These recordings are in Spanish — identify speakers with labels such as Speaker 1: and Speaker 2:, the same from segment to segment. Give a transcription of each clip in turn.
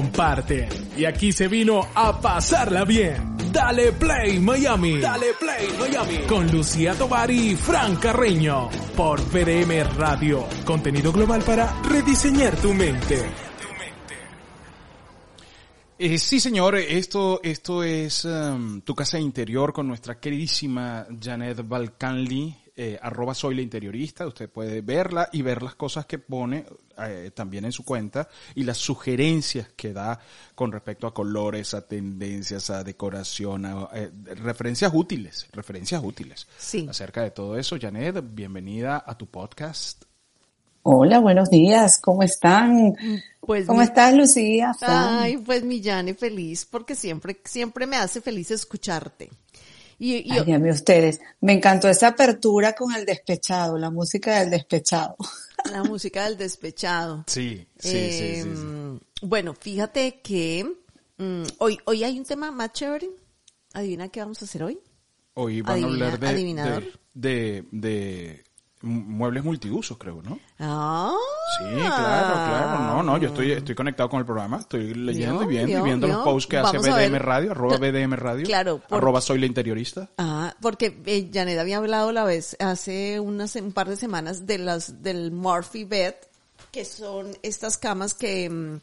Speaker 1: Comparte. Y aquí se vino a pasarla bien. Dale Play Miami. Dale Play Miami. Con Lucía Tobar y Fran Carreño. Por PDM Radio. Contenido global para rediseñar tu mente.
Speaker 2: Eh, sí, señor, esto, esto es um, tu casa interior con nuestra queridísima Janet Balcanli, eh, arroba soy la interiorista. Usted puede verla y ver las cosas que pone eh, también en su cuenta y las sugerencias que da con respecto a colores, a tendencias, a decoración, a eh, referencias útiles, referencias útiles.
Speaker 3: Sí.
Speaker 2: Acerca de todo eso, Janet, bienvenida a tu podcast.
Speaker 4: Hola, buenos días, ¿cómo están?
Speaker 3: Pues
Speaker 4: ¿Cómo
Speaker 3: mi-
Speaker 4: estás, Lucía?
Speaker 3: Ay, pues mi Jane feliz, porque siempre, siempre me hace feliz escucharte. Y, y-
Speaker 4: Ay, a mí ustedes. Me encantó esa apertura con el despechado, la música del despechado.
Speaker 3: la música del despechado.
Speaker 2: Sí, sí,
Speaker 3: Eh,
Speaker 2: sí, sí, sí.
Speaker 3: Bueno, fíjate que mm, hoy, hoy hay un tema más chévere. Adivina qué vamos a hacer hoy.
Speaker 2: Hoy van
Speaker 3: adivina-
Speaker 2: a hablar de,
Speaker 3: adivinador.
Speaker 2: de, de, de muebles multiusos, creo, ¿no?
Speaker 3: Ah,
Speaker 2: Sí, claro, claro. No, no, yo estoy, estoy conectado con el programa, estoy leyendo y viendo y viendo los posts que hace
Speaker 3: Vamos a
Speaker 2: BDM. Radio, arroba BDM Radio,
Speaker 3: claro, por-
Speaker 2: arroba soy la interiorista.
Speaker 3: Ah, porque eh, Janet había hablado la vez, hace unas, un par de semanas de las, del Murphy Bed, que son estas camas que, mm,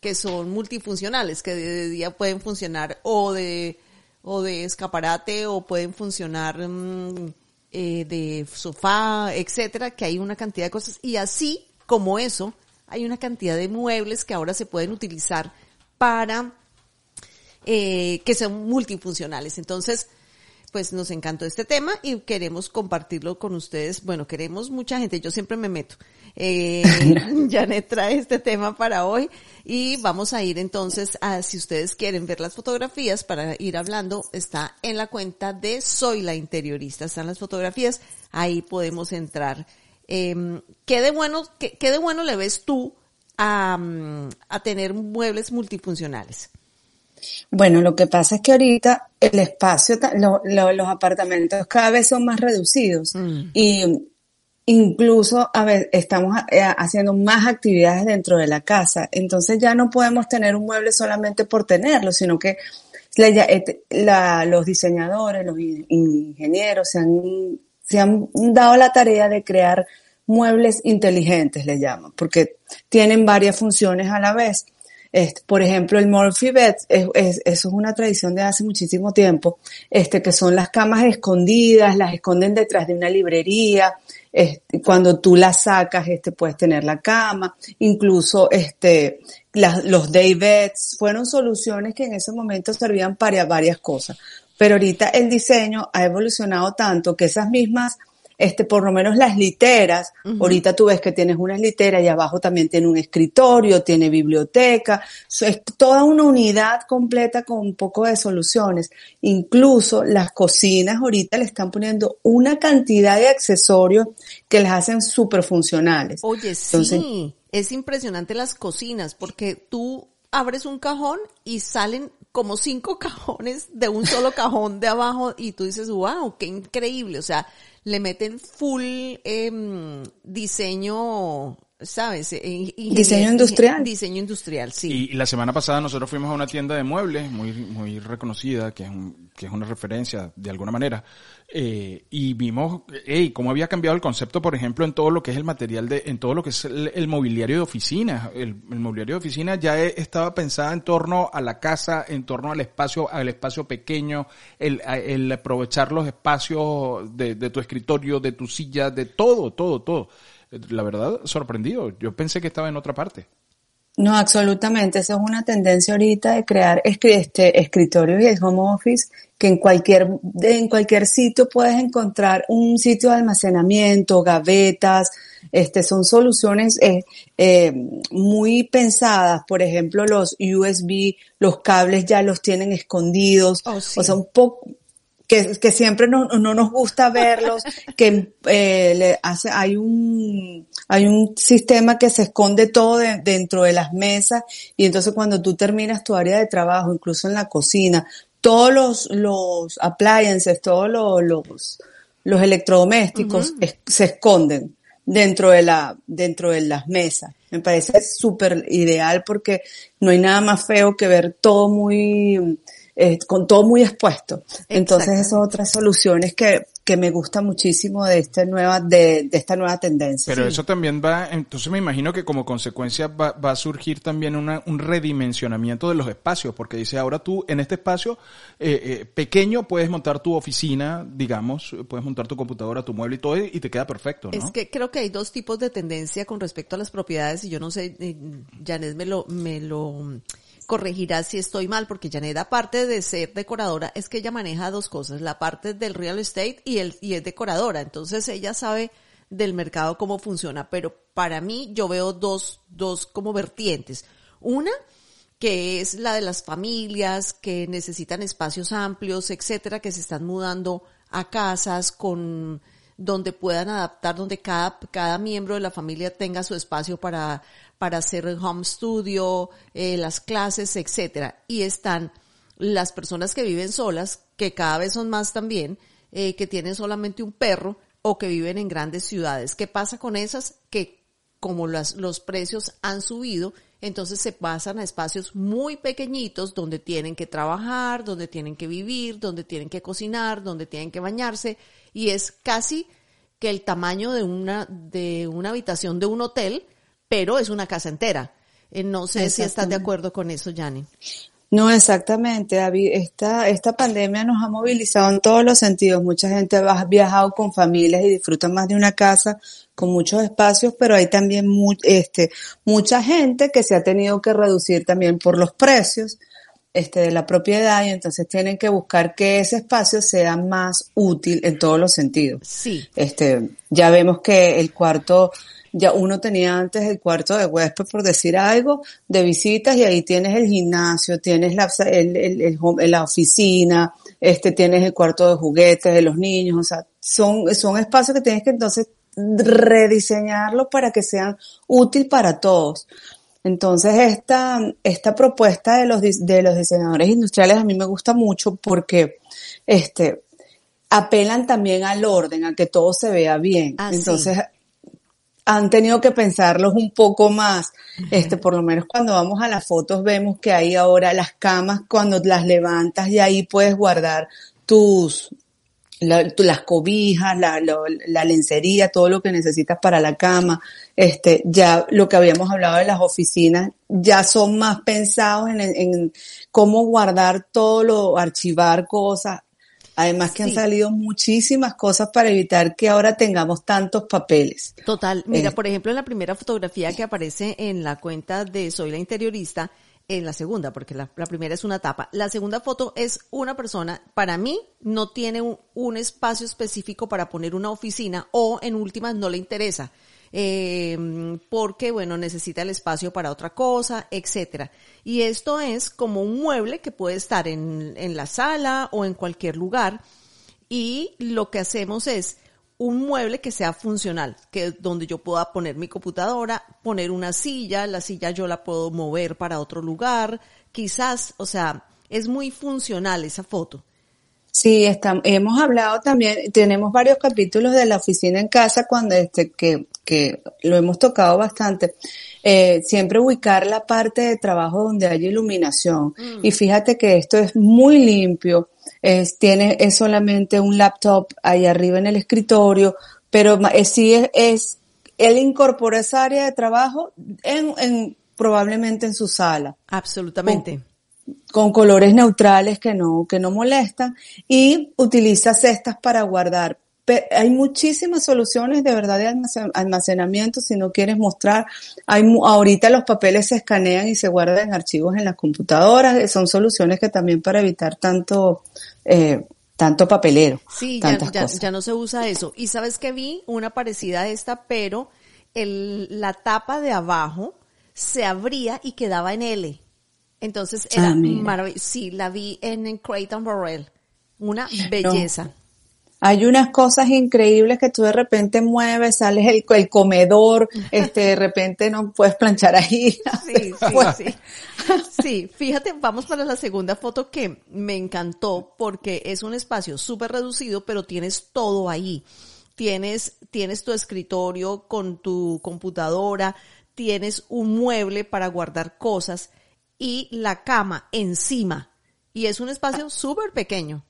Speaker 3: que son multifuncionales, que de, de día pueden funcionar o de, o de escaparate o pueden funcionar mm, eh, de sofá, etcétera, que hay una cantidad de cosas. Y así como eso, hay una cantidad de muebles que ahora se pueden utilizar para eh, que son multifuncionales. Entonces, pues nos encantó este tema y queremos compartirlo con ustedes. Bueno, queremos mucha gente, yo siempre me meto. Eh, Janet trae este tema para hoy y vamos a ir entonces a, si ustedes quieren ver las fotografías para ir hablando, está en la cuenta de Soy la Interiorista, están las fotografías, ahí podemos entrar. Eh, ¿qué, de bueno, qué, qué de bueno le ves tú a, mm, a tener muebles multifuncionales?
Speaker 4: Bueno, lo que pasa es que ahorita el espacio, lo- lo- los apartamentos cada vez son más reducidos y incluso a ver, estamos eh, haciendo más actividades dentro de la casa. Entonces ya no podemos tener un mueble solamente por tenerlo, sino que la- la- los diseñadores, los in- ingenieros se han, se han dado la tarea de crear muebles inteligentes, le llaman, porque tienen varias funciones a la vez. Por ejemplo, el Murphy Bed, es, es- eso es una tradición de hace muchísimo tiempo, este, que son las camas escondidas, las esconden detrás de una librería, este, cuando tú las sacas, este, puedes tener la cama, incluso, este, los day beds, fueron soluciones que en ese momento servían para varias cosas. Pero ahorita el diseño ha evolucionado tanto que esas mismas este, por lo menos las literas, ahorita tú ves que tienes unas literas y abajo también tiene un escritorio, tiene biblioteca, es toda una unidad completa con un poco de soluciones. Incluso las cocinas ahorita le están poniendo una cantidad de accesorios que las hacen súper funcionales.
Speaker 3: Oye,
Speaker 4: Entonces-
Speaker 3: sí, es impresionante las cocinas, porque tú abres un cajón y salen como cinco cajones de un solo cajón de abajo y tú dices, wow, qué increíble. O sea, le meten full em, diseño, ¿sabes? Eh, ingenier-
Speaker 4: Diseño industrial.
Speaker 3: Diseño industrial, sí.
Speaker 2: Y, y la semana pasada nosotros fuimos a una tienda de muebles muy, muy reconocida, que es, un- que es una referencia de alguna manera, eh, y vimos hey, cómo había cambiado el concepto, por ejemplo, en todo lo que es el material de, en todo lo que es el, el mobiliario de oficina. El, el mobiliario de oficina ya e- estaba pensada en torno a la casa, en torno al espacio, al espacio pequeño, el, a- el aprovechar los espacios de, de tu escritorio, de tu silla, de todo, todo, todo. La verdad, sorprendido. Yo pensé que estaba en otra parte.
Speaker 4: No, absolutamente. Esa es una tendencia ahorita de crear este, escritorios y el home office que en cualquier, en cualquier sitio puedes encontrar un sitio de almacenamiento, gavetas, este, son soluciones eh, eh, muy pensadas. Por ejemplo, los USB, los cables ya los tienen escondidos.
Speaker 3: Oh,
Speaker 4: O sea, un poco, que, que siempre no, no nos gusta verlos, que eh, le hace, hay un, hay un sistema que se esconde todo de- dentro de las mesas y entonces cuando tú terminas tu área de trabajo, incluso en la cocina, todos los, los appliances, todos los, los, los electrodomésticos es- se esconden dentro de la, dentro de las mesas. Me parece súper ideal porque no hay nada más feo que ver todo muy, eh, con todo muy expuesto. Entonces esas otras soluciones que, que me gusta muchísimo de esta nueva, de, de esta nueva tendencia.
Speaker 2: Pero eso también va, entonces me imagino que como consecuencia va, va a surgir también una- un redimensionamiento de los espacios, porque dice, ahora tú en este espacio eh, eh, pequeño puedes montar tu oficina, digamos, puedes montar tu computadora, tu mueble y todo, y te queda perfecto, ¿no?
Speaker 3: Es que creo que hay dos tipos de tendencia con respecto a las propiedades y yo no sé, eh, Janet me lo, me lo corregirá si estoy mal, porque Janet aparte de ser decoradora, es que ella maneja dos cosas, la parte del real estate y, el, y es decoradora, entonces ella sabe del mercado cómo funciona, pero para mí yo veo dos, dos como vertientes. Una, que es la de las familias que necesitan espacios amplios, etcétera, que se están mudando a casas con donde puedan adaptar, donde cada, cada miembro de la familia tenga su espacio para, para hacer el home studio, eh, las clases, etcétera. Y están las personas que viven solas, que cada vez son más también, eh, que tienen solamente un perro o que viven en grandes ciudades. ¿Qué pasa con esas? Que como las, los precios han subido, entonces se pasan a espacios muy pequeñitos donde tienen que trabajar, donde tienen que vivir, donde tienen que cocinar, donde tienen que bañarse y es casi que el tamaño de una de una habitación de un hotel, pero es una casa entera. Eh, no sé si estás de acuerdo con eso, Yanni.
Speaker 4: No, exactamente. David. Esta, esta pandemia nos ha movilizado en todos los sentidos. Mucha gente ha viajado con familias y disfruta más de una casa con muchos espacios, pero hay también mu- este, mucha gente que se ha tenido que reducir también por los precios este, de la propiedad y entonces tienen que buscar que ese espacio sea más útil en todos los sentidos.
Speaker 3: Sí.
Speaker 4: Este, ya vemos que el cuarto, ya uno tenía antes el cuarto de huésped, por decir algo, de visitas, y ahí tienes el gimnasio, tienes la, el, el- el home- la oficina, este, tienes el cuarto de juguetes de los niños, o sea, son, son espacios que tienes que entonces rediseñarlos para que sean útil para todos. Entonces esta, esta propuesta de los, de los diseñadores industriales a mí me gusta mucho porque, este, apelan también al orden, a que todo se vea bien.
Speaker 3: Ah, sí.
Speaker 4: Han tenido que pensarlos un poco más. Este, por lo menos cuando vamos a las fotos vemos que hay ahora las camas cuando las levantas y ahí puedes guardar tus, la- tu- las cobijas, la, la lencería, todo lo que necesitas para la cama. Este, ya lo que habíamos hablado de las oficinas, ya son más pensados en, en cómo guardar todo lo, archivar cosas. Además que han salido muchísimas cosas para evitar que ahora tengamos tantos papeles.
Speaker 3: Total. Mira,
Speaker 4: Eh.
Speaker 3: por ejemplo, en la primera fotografía que aparece en la cuenta de Soy la Interiorista, en la segunda, porque la, la primera es una tapa. La segunda foto es una persona, para mí, no tiene un, un espacio específico para poner una oficina o en últimas no le interesa. Eh, porque, bueno, necesita el espacio para otra cosa, etcétera. Y esto es como un mueble que puede estar en, en la sala o en cualquier lugar y lo que hacemos es un mueble que sea funcional, que donde yo pueda poner mi computadora, poner una silla, la silla yo la puedo mover para otro lugar, quizás, o sea, es muy funcional esa foto.
Speaker 4: Sí, está, hemos hablado también, tenemos varios capítulos de la oficina en casa cuando este, que, que lo hemos tocado bastante. Eh, siempre ubicar la parte de trabajo donde hay iluminación. Y fíjate que esto es muy limpio. Es, tiene, es solamente un laptop ahí arriba en el escritorio, pero eh, sí es, es, él incorporó esa área de trabajo en, en, probablemente en su sala
Speaker 3: Absolutamente.
Speaker 4: con colores neutrales que no, que no molestan y utiliza cestas para guardar hay muchísimas soluciones de verdad de almacenamiento si no quieres mostrar. Hay, ahorita los papeles se escanean y se guardan en archivos en las computadoras. Son soluciones que también para evitar tanto, eh, tanto papelero.
Speaker 3: Sí, ya, ya, no se usa eso. Y sabes que vi una parecida a esta, pero el, la tapa de abajo se abría y quedaba en L. Entonces era ah, maravilloso. Sí, la vi en, Creighton Borrell. Una belleza.
Speaker 4: Hay unas cosas increíbles que tú de repente mueves, sales el, el comedor, este, de repente no puedes planchar ahí.
Speaker 3: Sí, sí, sí. Sí, fíjate, vamos para la segunda foto que me encantó porque es un espacio súper reducido, pero tienes todo ahí. Tienes, tienes tu escritorio con tu computadora, tienes un mueble para guardar cosas y la cama encima. Y es un espacio súper pequeño.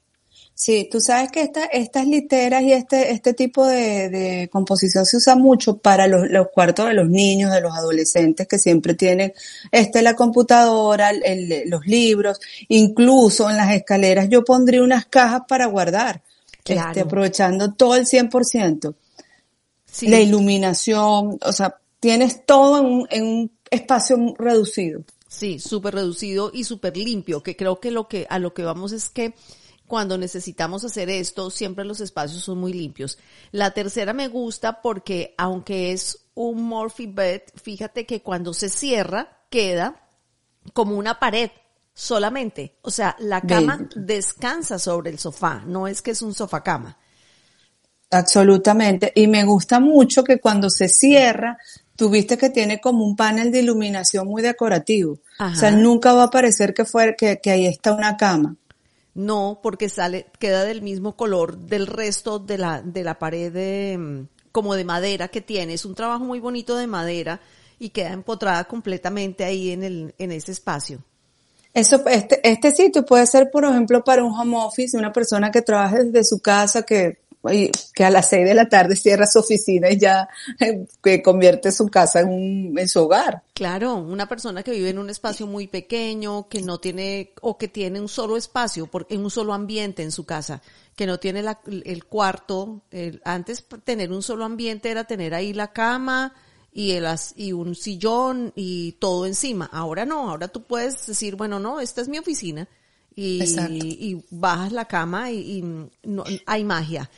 Speaker 4: Sí, tú sabes que esta, estas literas y este, este tipo de, composición se usa mucho para los, los, cuartos de los niños, de los adolescentes que siempre tienen este, la computadora, los libros, incluso en las escaleras yo pondría unas cajas para guardar, este, aprovechando todo el 100%. Sí. La iluminación, o sea, tienes todo en un, en un espacio reducido.
Speaker 3: Sí, súper reducido y súper limpio, que creo que lo que, a lo que vamos es que cuando necesitamos hacer esto, siempre los espacios son muy limpios. La tercera me gusta porque aunque es un Morphy bed, fíjate que cuando se cierra queda como una pared solamente. O sea, la cama descansa sobre el sofá, no es que es un sofá cama.
Speaker 4: Absolutamente. Y me gusta mucho que cuando se cierra, tuviste que tiene como un panel de iluminación muy decorativo. O sea, nunca va a parecer que, fue, que, que ahí está una cama.
Speaker 3: No, porque sale, queda del mismo color del resto de la, de la pared de, mm, como de madera que tiene. Es un trabajo muy bonito de madera y queda empotrada completamente ahí en el, en ese espacio.
Speaker 4: Eso, este, este sitio puede ser, por ejemplo, para un home office, una persona que trabaje desde su casa, que que a las seis de la tarde cierra su oficina y ya eh, que convierte su casa en, un, en su hogar.
Speaker 3: Claro, una persona que vive en un espacio muy pequeño, que no tiene, o que tiene un solo espacio, en un solo ambiente en su casa, que no tiene el cuarto. antes tener un solo ambiente era tener ahí la cama, y, el, y un sillón y todo encima. Ahora no, ahora tú puedes decir, bueno, no, esta es mi oficina y, y bajas la cama y, no, hay magia.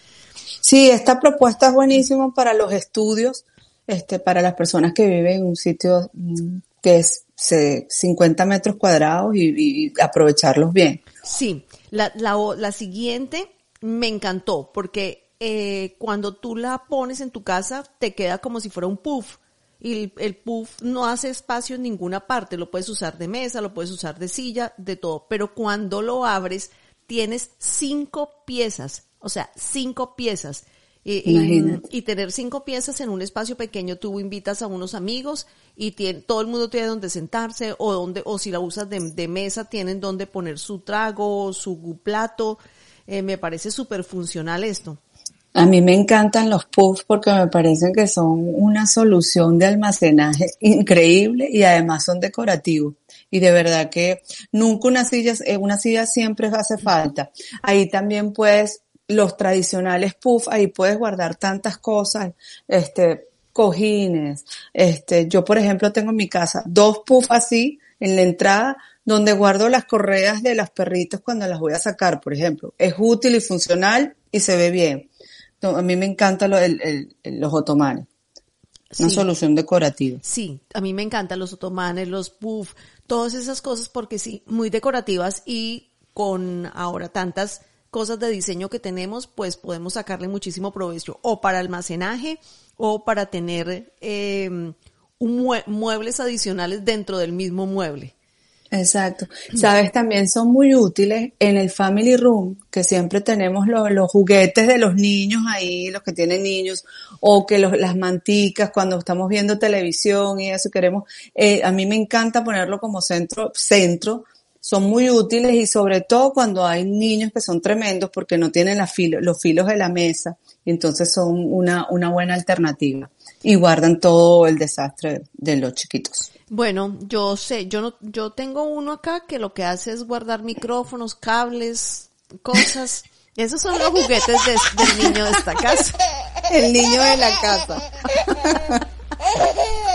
Speaker 4: Sí, esta propuesta es buenísima para los estudios, este, para las personas que viven en un sitio mm, que es 50 metros cuadrados y, aprovecharlos bien.
Speaker 3: Sí, la, la, la, siguiente me encantó porque eh, cuando tú la pones en tu casa te queda como si fuera un puff y el, puff no hace espacio en ninguna parte, lo puedes usar de mesa, lo puedes usar de silla, de todo, pero cuando lo abres tienes cinco piezas o sea, cinco piezas. Y, tener cinco piezas en un espacio pequeño, tú invitas a unos amigos y todo el mundo tiene donde sentarse o donde, o si la usas de, mesa, tienen donde poner su trago, su plato. Eh, me parece súper funcional esto.
Speaker 4: A mí me encantan los puffs porque me parecen que son una solución de almacenaje increíble y además son decorativos. Y de verdad que nunca una silla, eh, una silla siempre hace falta. Ahí también puedes los tradicionales puff, ahí puedes guardar tantas cosas, este, cojines, este, yo por ejemplo tengo en mi casa dos puffs así en la entrada donde guardo las correas de las perritos cuando las voy a sacar, por ejemplo. Es útil y funcional y se ve bien. a mí me encantan los otomanes. Una solución decorativa.
Speaker 3: Sí, a mí me encantan los otomanes, los puff, todas esas cosas porque sí, muy decorativas y con ahora tantas cosas de diseño que tenemos, pues podemos sacarle muchísimo provecho o para almacenaje o para tener eh, muebles adicionales dentro del mismo mueble.
Speaker 4: Exacto. Sabes, también son muy útiles en el family room, que siempre tenemos los, juguetes de los niños ahí, los que tienen niños, o que los, las manticas cuando estamos viendo televisión y eso queremos. Eh, a mí me encanta ponerlo como centro, centro son muy útiles y sobre todo cuando hay niños que son tremendos porque no tienen los filos de la mesa y entonces son una, una buena alternativa y guardan todo el desastre de los chiquitos.
Speaker 3: Bueno, yo sé, yo no, yo tengo uno acá que lo que hace es guardar micrófonos, cables, cosas. Esos son los juguetes de- del niño de esta casa.
Speaker 4: El niño de la casa.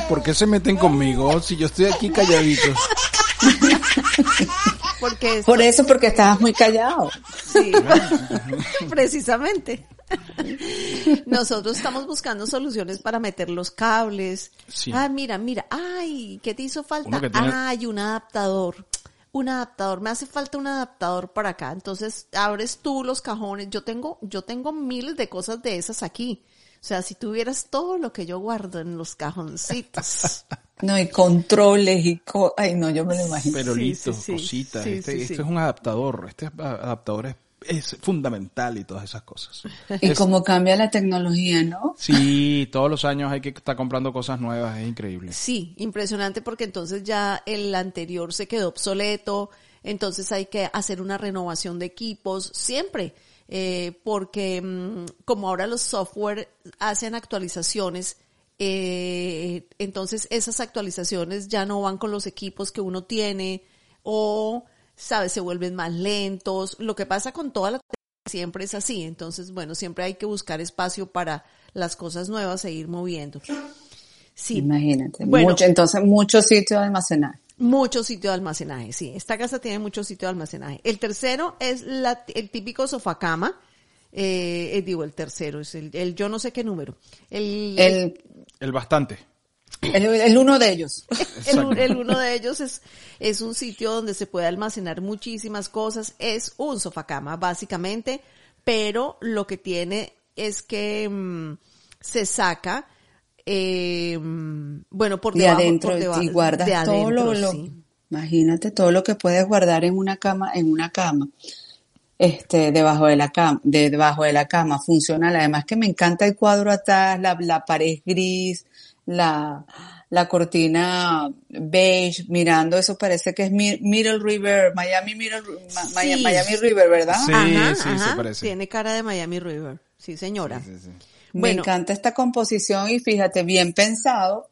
Speaker 2: ¿Por qué se meten conmigo si yo estoy aquí calladito?
Speaker 3: Porque
Speaker 4: Por eso, porque estabas muy callado.
Speaker 3: Sí, precisamente. Nosotros estamos buscando soluciones para meter los cables.
Speaker 2: Sí.
Speaker 3: Ah, mira, mira, ay, ¿qué te hizo falta?
Speaker 2: Tiene-
Speaker 3: Ay, un adaptador. Un adaptador, me hace falta un adaptador para acá. Entonces, abres tú los cajones. Yo tengo, yo tengo miles de cosas de esas aquí. O sea, si tuvieras todo lo que yo guardo en los cajoncitos.
Speaker 4: No, y controles y co ay no, yo me lo imagino.
Speaker 2: Pero
Speaker 3: Sí,
Speaker 2: listo,
Speaker 3: sí, sí.
Speaker 2: cositas.
Speaker 3: Sí,
Speaker 2: este
Speaker 3: sí,
Speaker 2: este
Speaker 3: sí.
Speaker 2: es un adaptador. Este adaptador es, es fundamental y todas esas cosas.
Speaker 4: Y
Speaker 2: Es-
Speaker 4: cómo cambia la tecnología, ¿no?
Speaker 2: Sí, todos los años hay que estar comprando cosas nuevas. Es increíble.
Speaker 3: Sí, impresionante porque entonces ya el anterior se quedó obsoleto, entonces hay que hacer una renovación de equipos siempre, eh, porque mm, como ahora los software hacen actualizaciones, eh, entonces esas actualizaciones ya no van con los equipos que uno tiene o, sabes, se vuelven más lentos. Lo que pasa con toda la tecnología siempre es así, entonces bueno, siempre hay que buscar espacio para las cosas nuevas e ir moviendo. Sí.
Speaker 4: Imagínate.
Speaker 3: Bueno.
Speaker 4: Mucho, entonces, mucho sitio de almacenar.
Speaker 3: Mucho sitio de almacenaje, sí. Esta casa tiene mucho sitio de almacenaje. El tercero es la, el típico sofá cama. Eh, eh, digo, el tercero es el, el yo no sé qué número. El,
Speaker 4: El,
Speaker 2: El bastante.
Speaker 4: el, el uno de ellos.
Speaker 3: el, el uno de ellos es, es un sitio donde se puede almacenar muchísimas cosas. Es un sofá cama, básicamente, pero lo que tiene es que mm, se saca, eh, bueno, por
Speaker 4: de
Speaker 3: debajo,
Speaker 4: adentro
Speaker 3: por debajo-
Speaker 4: y guardas
Speaker 3: de
Speaker 4: todo lo,
Speaker 3: adentro,
Speaker 4: lo-
Speaker 3: sí.
Speaker 4: imagínate todo lo que puedes guardar en una cama en una cama este debajo de la cama de, debajo de la cama funcional además que me encanta el cuadro atrás la, la pared gris la la cortina beige mirando eso parece que es Mi- Middle River Miami Middle
Speaker 3: Sí.
Speaker 4: Miami, Miami River verdad
Speaker 2: Sí,
Speaker 3: Ajá,
Speaker 2: sí, se parece.
Speaker 3: Tiene cara de Miami River. Sí, señora.
Speaker 2: Sí, sí, sí.
Speaker 4: me encanta esta composición y fíjate bien pensado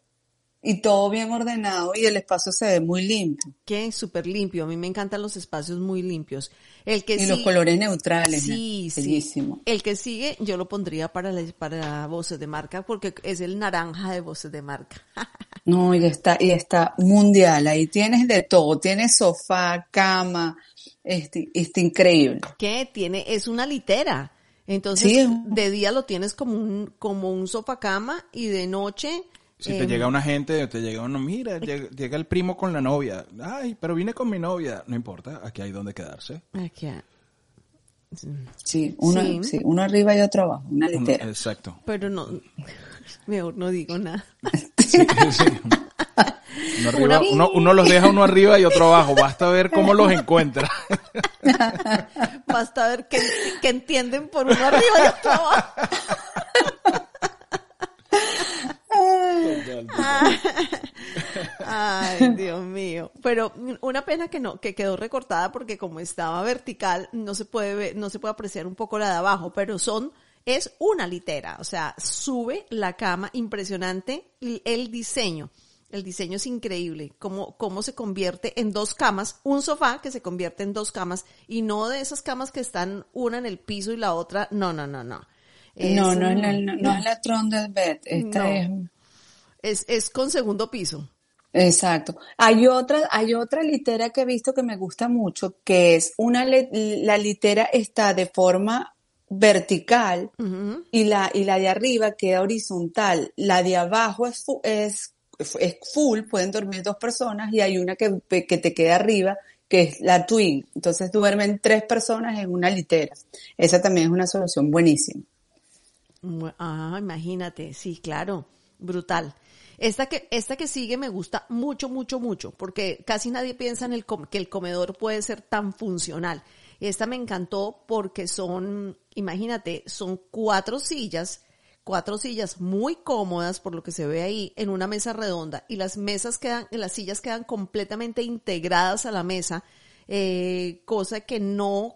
Speaker 4: y todo bien ordenado y el espacio se ve muy limpio
Speaker 3: Que súper limpio. A mí me encantan los espacios muy limpios. El que
Speaker 4: y los colores neutrales
Speaker 3: Sí,
Speaker 4: ¿no?
Speaker 3: sí.
Speaker 4: bellísimo
Speaker 3: El que sigue, yo lo pondría para, la- para voces de marca porque es el naranja de voces de marca.
Speaker 4: No, y está, y está mundial. Ahí tienes de todo. Tienes sofá, cama. Este, está increíble.
Speaker 3: que tiene, es una litera. Entonces,
Speaker 4: Sí, es un-
Speaker 3: de día lo tienes como un, como un sofá cama y de noche.
Speaker 2: Si
Speaker 3: eh,
Speaker 2: te llega una gente, te llega uno, mira, llega, llega el primo con la novia. Ay, pero vine con mi novia. No importa, aquí hay donde quedarse.
Speaker 3: aquí, ah,
Speaker 4: Sí, uno,
Speaker 3: Sí.
Speaker 4: sí, uno arriba y otro abajo. Una
Speaker 2: Uno-
Speaker 4: litera.
Speaker 2: exacto.
Speaker 3: pero no, mejor no digo nada.
Speaker 2: Sí, sí. Uno, arriba- uno, uno los deja uno arriba y otro abajo. Basta ver cómo los encuentra.
Speaker 3: Basta ver que, que entienden por uno arriba y otro abajo. Ay, Dios mío. Pero una pena que no, que quedó recortada porque como estaba vertical, no se puede ver, no se puede apreciar un poco la de abajo, pero son, es una litera, o sea, sube la cama, impresionante el diseño. El diseño es increíble, cómo, cómo se convierte en dos camas, un sofá que se convierte en dos camas y no de esas camas que están una en el piso y la otra, no, no, no, no. Es,
Speaker 4: no, no es la, no, no es la trundle bed. Esta
Speaker 3: No.
Speaker 4: es,
Speaker 3: es, es con segundo piso.
Speaker 4: exacto. Hay otra, hay otra litera que he visto que me gusta mucho, que es una, la litera está de forma vertical y la, y la de arriba queda horizontal. La de abajo es, es, es full, pueden dormir dos personas y hay una que, que te queda arriba, que es la twin. Entonces duermen tres personas en una litera. Esa también es una solución buenísima.
Speaker 3: Ah, imagínate, sí, claro, brutal. Esta que, esta que sigue me gusta mucho, mucho, mucho, porque casi nadie piensa en el que el comedor puede ser tan funcional. Esta me encantó porque son, imagínate, son cuatro sillas, cuatro sillas muy cómodas por lo que se ve ahí en una mesa redonda y las mesas quedan, las sillas quedan completamente integradas a la mesa, eh, cosa que no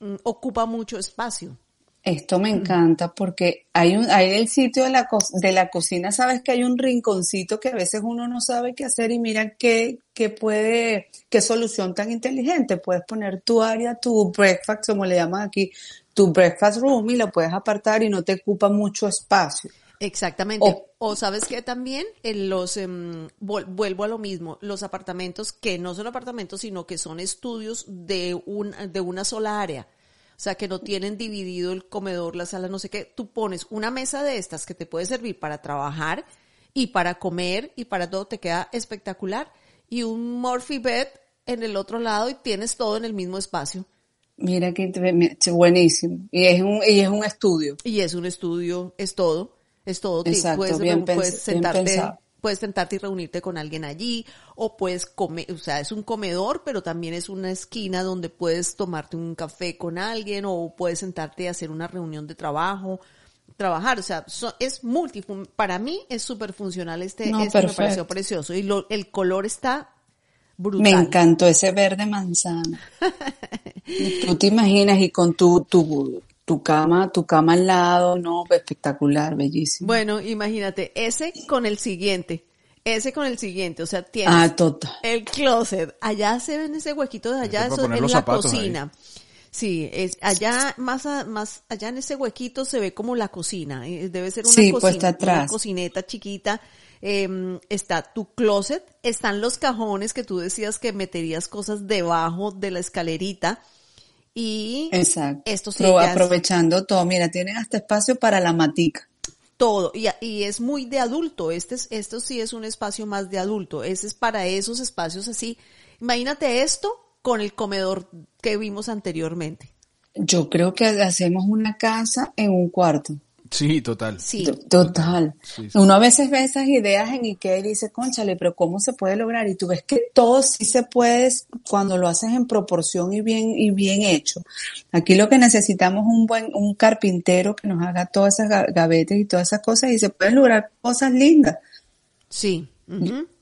Speaker 3: mm, ocupa mucho espacio.
Speaker 4: Esto me encanta porque hay un, hay el sitio de la, de la cocina, sabes que hay un rinconcito que a veces uno no sabe qué hacer y mira qué, qué puede, qué solución tan inteligente. Puedes poner tu área, tu breakfast, como le llaman aquí, tu breakfast room y lo puedes apartar y no te ocupa mucho espacio.
Speaker 3: Exactamente. O, sabes que también en los em, vuelvo a lo mismo, los apartamentos que no son apartamentos, sino que son estudios de un de una sola área. O sea, que no tienen dividido el comedor, la sala, no sé qué. Tú pones una mesa de estas que te puede servir para trabajar y para comer y para todo, te queda espectacular. Y un Murphy bed en el otro lado y tienes todo en el mismo espacio.
Speaker 4: Mira que buenísimo. Y es un, y es un estudio.
Speaker 3: Y es un estudio, es todo es todo. Exacto, puedes, bien puedes sentarte, puedes sentarte y reunirte con alguien allí, o puedes comer, o sea, es un comedor, pero también es una esquina donde puedes tomarte un café con alguien, o puedes sentarte y hacer una reunión de trabajo, trabajar, o sea, es multi, para mí es súper funcional este, este me pareció precioso, y lo, el color está brutal.
Speaker 4: Me encantó ese verde manzana. Tú te imaginas y con tu, tu, tu cama, tu cama al lado, no, espectacular, bellísimo.
Speaker 3: Bueno, imagínate, ese con el siguiente, ese con el siguiente, o sea, tienes
Speaker 4: ah, total.
Speaker 3: el closet, allá se ven ese huequito de allá, eso es la cocina. Sí, es allá más más allá en ese huequito se ve como la cocina, eh, debe ser una
Speaker 4: sí,
Speaker 3: cocina,
Speaker 4: atrás.
Speaker 3: una cocineta chiquita. Eh, está tu closet, están los cajones que tú decías que meterías cosas debajo de la escalerita y
Speaker 4: Exacto. esto aprovechando todo, mira, tienen hasta espacio para la matica.
Speaker 3: Todo, y, y es muy de adulto, este es, esto sí es un espacio más de adulto, ese es para esos espacios así. Imagínate esto con el comedor que vimos anteriormente.
Speaker 4: Yo creo que hacemos una casa en un cuarto.
Speaker 2: Sí, total.
Speaker 3: Sí.
Speaker 4: Total. Uno a veces ve esas ideas en Ikea y dice, conchale, pero ¿cómo se puede lograr? Y tú ves que todo sí se puede cuando lo haces en proporción y bien, y bien hecho. Aquí lo que necesitamos es un buen, un carpintero que nos haga todas esas gavetas y todas esas cosas y se pueden lograr cosas lindas.
Speaker 3: Sí.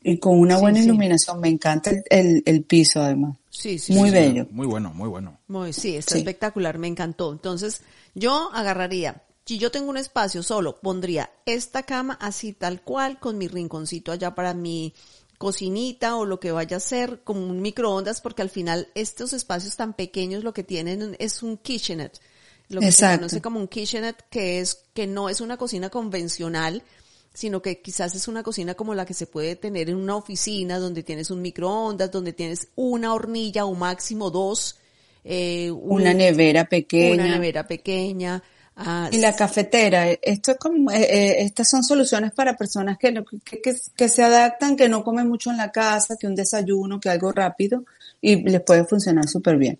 Speaker 4: y, con una buena iluminación. Me encanta el, el, piso además.
Speaker 3: Sí, sí.
Speaker 4: Muy bello.
Speaker 2: Muy bueno, muy bueno.
Speaker 3: Muy, sí, está espectacular, me encantó. Entonces, yo agarraría si yo tengo un espacio solo, pondría esta cama así tal cual, con mi rinconcito allá para mi cocinita o lo que vaya a ser, como un microondas, porque al final estos espacios tan pequeños lo que tienen es un kitchenette. Lo que se conoce como un kitchenette, que es, que no es una cocina convencional, sino que quizás es una cocina como la que se puede tener en una oficina, donde tienes un microondas, donde tienes una hornilla o máximo dos.
Speaker 4: Eh, una nevera pequeña.
Speaker 3: Una nevera pequeña Ah,
Speaker 4: y la cafetera, esto es como, eh, eh, estas son soluciones para personas que, que, que, se adaptan, que no comen mucho en la casa, que un desayuno, que algo rápido, y les puede funcionar súper bien.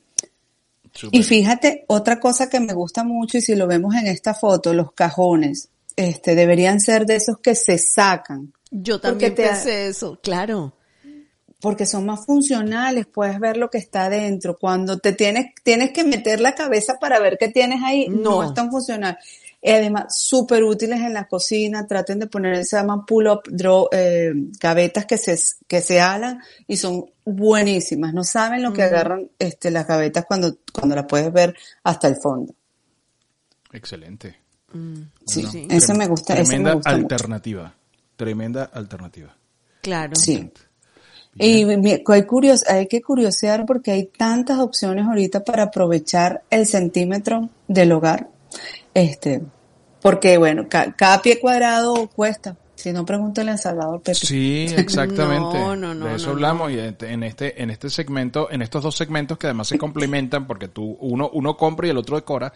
Speaker 4: Y fíjate, otra cosa que me gusta mucho, y si lo vemos en esta foto, los cajones, este, deberían ser de esos que se sacan.
Speaker 3: Yo también pensé eso, claro
Speaker 4: porque son más funcionales, puedes ver lo que está adentro. Cuando te tienes, tienes que meter la cabeza para ver qué tienes ahí, no, es tan funcional. Y además, súper útiles en la cocina, traten de poner, se llaman pull-up eh, gavetas que se, que se alan y son buenísimas. No saben lo que agarran este, las gavetas cuando, cuando las puedes ver hasta el fondo.
Speaker 2: Excelente.
Speaker 4: Mm. sí, ese me gusta.
Speaker 2: Tremenda alternativa. Tremenda alternativa.
Speaker 3: Claro.
Speaker 4: Sí. Y hay, hay que curiosear porque hay tantas opciones ahorita para aprovechar el centímetro del hogar. Este, porque bueno, cada pie cuadrado cuesta. Si no, pregúntale a Salvador Pepe.
Speaker 2: Sí, exactamente. no, no, no, de eso hablamos y en este, en este segmento, en estos dos segmentos que además se complementan porque tú, uno, uno compra y el otro decora,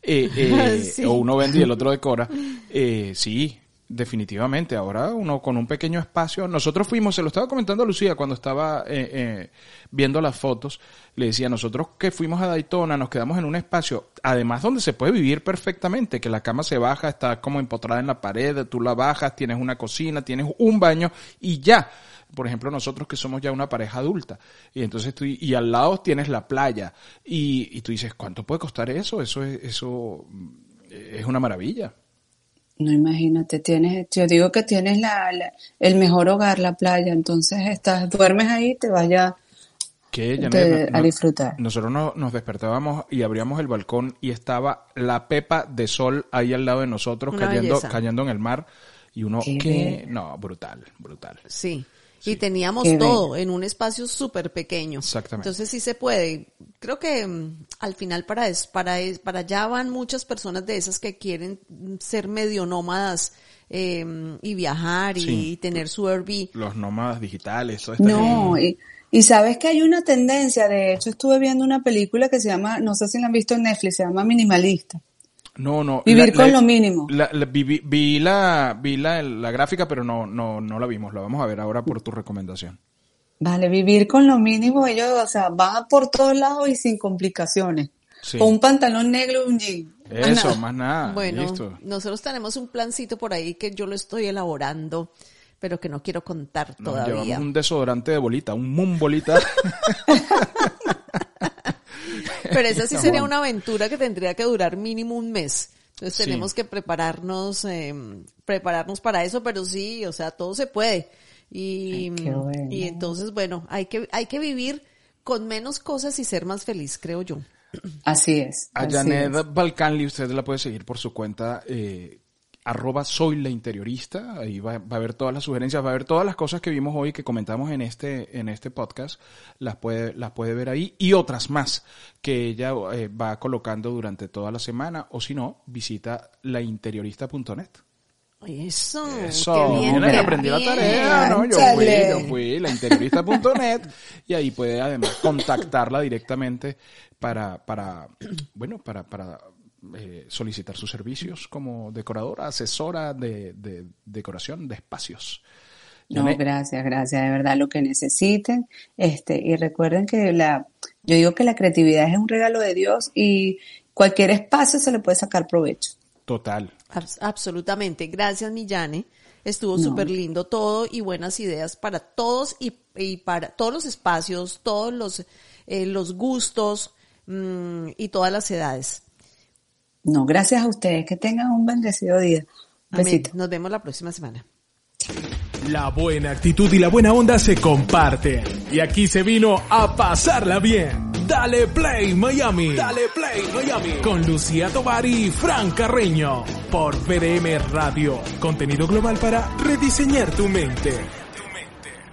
Speaker 2: eh, eh, o uno vende y el otro decora, eh, sí, Definitivamente, ahora uno con un pequeño espacio, nosotros fuimos, se lo estaba comentando a Lucía cuando estaba eh, eh, viendo las fotos, le decía, nosotros que fuimos a Daytona nos quedamos en un espacio, además donde se puede vivir perfectamente, que la cama se baja, está como empotrada en la pared, tú la bajas, tienes una cocina, tienes un baño y ya. Por ejemplo, nosotros que somos ya una pareja adulta, y entonces tú, y al lado tienes la playa, y, y tú dices, ¿cuánto puede costar eso? Eso es, eso es una maravilla.
Speaker 4: No imagínate, tienes, yo digo que tienes la, el mejor hogar, la playa, entonces estás, duermes ahí, te vaya
Speaker 2: Que ya
Speaker 4: de-
Speaker 2: no-
Speaker 4: a disfrutar.
Speaker 2: Nosotros no- nos despertábamos y abríamos el balcón y estaba la pepa de sol ahí al lado de nosotros
Speaker 3: Una
Speaker 2: cayendo,
Speaker 3: belleza.
Speaker 2: cayendo en el mar. Y uno,
Speaker 4: Qué.
Speaker 2: No, brutal, brutal.
Speaker 3: Sí. Y teníamos
Speaker 4: Qué
Speaker 3: todo en un espacio súper pequeño.
Speaker 2: Exactamente.
Speaker 3: Entonces sí se puede. Creo que mm, al final para es, para es, para allá van muchas personas de esas que quieren ser medio nómadas eh, y viajar y,
Speaker 2: Sí.
Speaker 3: tener su Airbnb.
Speaker 2: Los nómadas digitales, todo este
Speaker 4: No, y, y sabes que hay una tendencia, de hecho estuve viendo una película que se llama, no sé si la han visto en Netflix, se llama Minimalista.
Speaker 2: No, no.
Speaker 4: Vivir con lo mínimo.
Speaker 2: la- la- vi, vi- vi la, vi la, la gráfica, pero no, no, no la vimos. La vamos a ver ahora por tu recomendación.
Speaker 4: Vale, vivir con lo mínimo, ellos, o sea, van por todos lados y sin complicaciones.
Speaker 2: Sí.
Speaker 4: Con un pantalón negro y un jean.
Speaker 2: Eso,
Speaker 4: nada.
Speaker 2: más nada.
Speaker 3: bueno,
Speaker 2: Listo.
Speaker 3: nosotros tenemos un plancito por ahí que yo lo estoy elaborando, pero que no quiero contar
Speaker 2: Nos
Speaker 3: todavía.
Speaker 2: llevamos un desodorante de bolita, un mum bolita.
Speaker 3: Pero esa sí sería una aventura que tendría que durar mínimo un mes. Entonces
Speaker 2: Sí.
Speaker 3: tenemos que prepararnos, eh, prepararnos para eso, pero sí, o sea, todo se puede. Y,
Speaker 4: Ay, qué bueno.
Speaker 3: y entonces, bueno, hay que, hay que vivir con menos cosas y ser más feliz, creo yo.
Speaker 4: Así es.
Speaker 2: A
Speaker 4: así
Speaker 2: Janet
Speaker 4: es.
Speaker 2: Balcanli usted la puede seguir por su cuenta eh, arroba soy la interiorista. Ahí va, va a ver todas las sugerencias, va a ver todas las cosas que vimos hoy, que comentamos en este, en este podcast. Las puede, las puede ver ahí y otras más que ella eh, va colocando durante toda la semana. O si no, visita lainteriorista.net.
Speaker 3: Eso,
Speaker 2: Eso,
Speaker 3: qué bien,
Speaker 2: aprendí la tarea, ¿no? Yo fui, yo fui, lainteriorista.net y ahí puede además contactarla directamente para, para, bueno, para, para eh, solicitar sus servicios como decoradora, asesora de, de decoración de espacios.
Speaker 4: No, gracias, gracias, de verdad, lo que necesiten. Este, y recuerden que la, yo digo que la creatividad es un regalo de Dios y cualquier espacio se le puede sacar provecho.
Speaker 2: Total.
Speaker 3: Abs- Absolutamente. Gracias, Millane. Estuvo
Speaker 4: No.
Speaker 3: súper lindo todo y buenas ideas para todos y, y para todos los espacios, todos los, eh, los gustos mm, y todas las edades.
Speaker 4: No, gracias a ustedes, que tengan un bendecido día. Un
Speaker 3: Amén.
Speaker 4: besito.
Speaker 3: Nos vemos la próxima semana.
Speaker 1: La buena actitud y la buena onda se comparten. Y aquí se vino a pasarla bien. Dale Play Miami. Dale Play Miami. Con Lucía Tobar y Fran Carreño. Por VDM Radio. Contenido global para rediseñar tu mente.